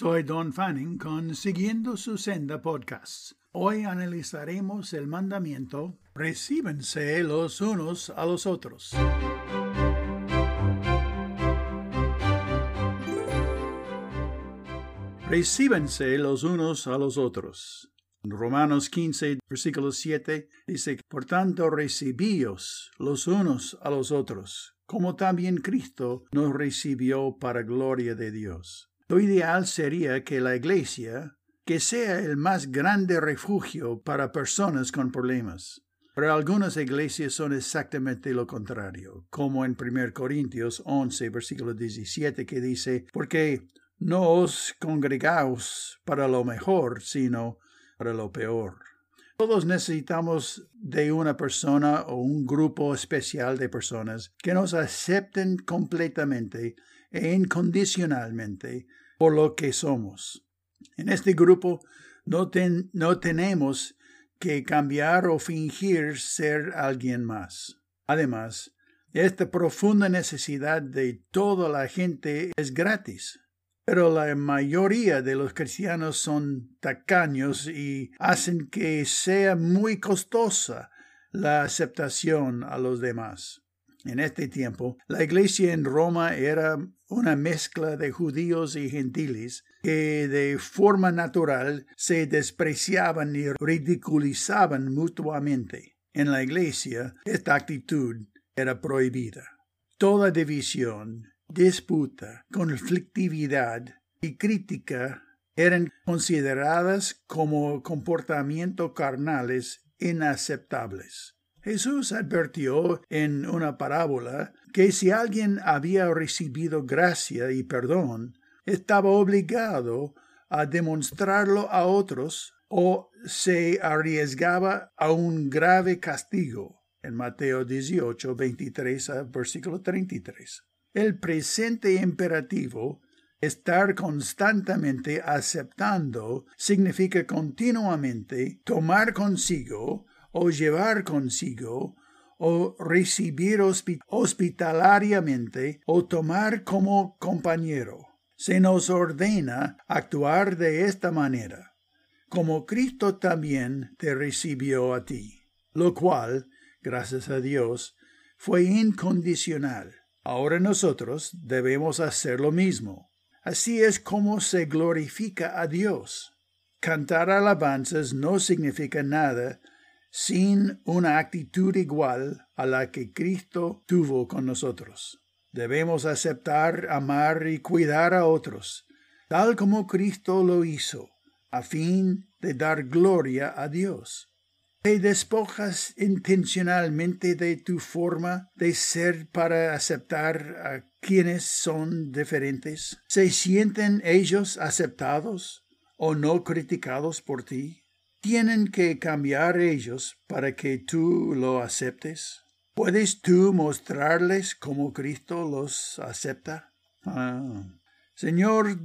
Soy Don Fanning con Siguiendo su Senda Podcasts. Hoy analizaremos el mandamiento Recíbense los unos a los otros. Recíbense los unos a los otros. Romanos 15, versículo 7 dice, Por tanto, recibíos los unos a los otros, como también Cristo nos recibió para gloria de Dios. Lo ideal sería que la Iglesia, que sea el más grande refugio para personas con problemas. Pero algunas iglesias son exactamente lo contrario, como en 1 Corintios 11, versículo 17, que dice, porque no os congregaos para lo mejor, sino para lo peor. Todos necesitamos de una persona o un grupo especial de personas que nos acepten completamente e incondicionalmente por lo que somos. En este grupo no, no tenemos que cambiar o fingir ser alguien más. Además, esta profunda necesidad de toda la gente es gratis. Pero la mayoría de los cristianos son tacaños y hacen que sea muy costosa la aceptación a los demás. En este tiempo, la iglesia en Roma era una mezcla de judíos y gentiles que de forma natural se despreciaban y ridiculizaban mutuamente. En la iglesia, esta actitud era prohibida. Toda división, disputa, conflictividad y crítica eran consideradas como comportamientos carnales inaceptables. Jesús advirtió en una parábola que si alguien había recibido gracia y perdón, estaba obligado a demostrarlo a otros o se arriesgaba a un grave castigo. En Mateo 18, 23 a versículo 33. El presente imperativo, estar constantemente aceptando, significa continuamente tomar consigo o llevar consigo o recibir hospitalariamente o tomar como compañero. Se nos ordena actuar de esta manera, como Cristo también te recibió a ti, lo cual, gracias a Dios, fue incondicional. Ahora nosotros debemos hacer lo mismo. Así es como se glorifica a Dios. Cantar alabanzas no significa nada sin una actitud igual a la que Cristo tuvo con nosotros. Debemos aceptar, amar y cuidar a otros, tal como Cristo lo hizo, a fin de dar gloria a Dios. ¿Te despojas intencionalmente de tu forma de ser para aceptar a quienes son diferentes? ¿Se sienten ellos aceptados o no criticados por ti? Tienen que cambiar ellos para que tú lo aceptes? ¿Puedes tú mostrarles cómo Cristo los acepta? Ah. Señor,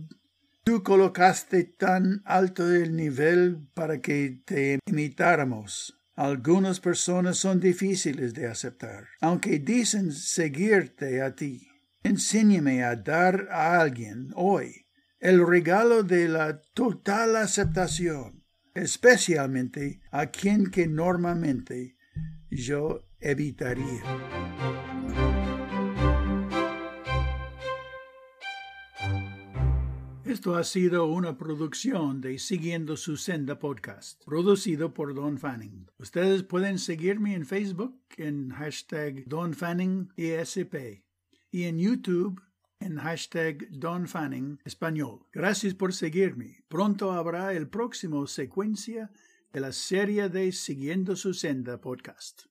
tú colocaste tan alto el nivel para que te imitáramos. Algunas personas son difíciles de aceptar, aunque dicen seguirte a ti. Enséñame a dar a alguien hoy el regalo de la total aceptación especialmente a quien que normalmente yo evitaría. Esto ha sido una producción de Siguiendo su Senda Podcast, producido por Don Fanning. Ustedes pueden seguirme en Facebook en hashtag Don ESP y en YouTube Don Fanning Español. Gracias por seguirme. Pronto habrá el próximo secuencia de la serie de Siguiendo su senda podcast.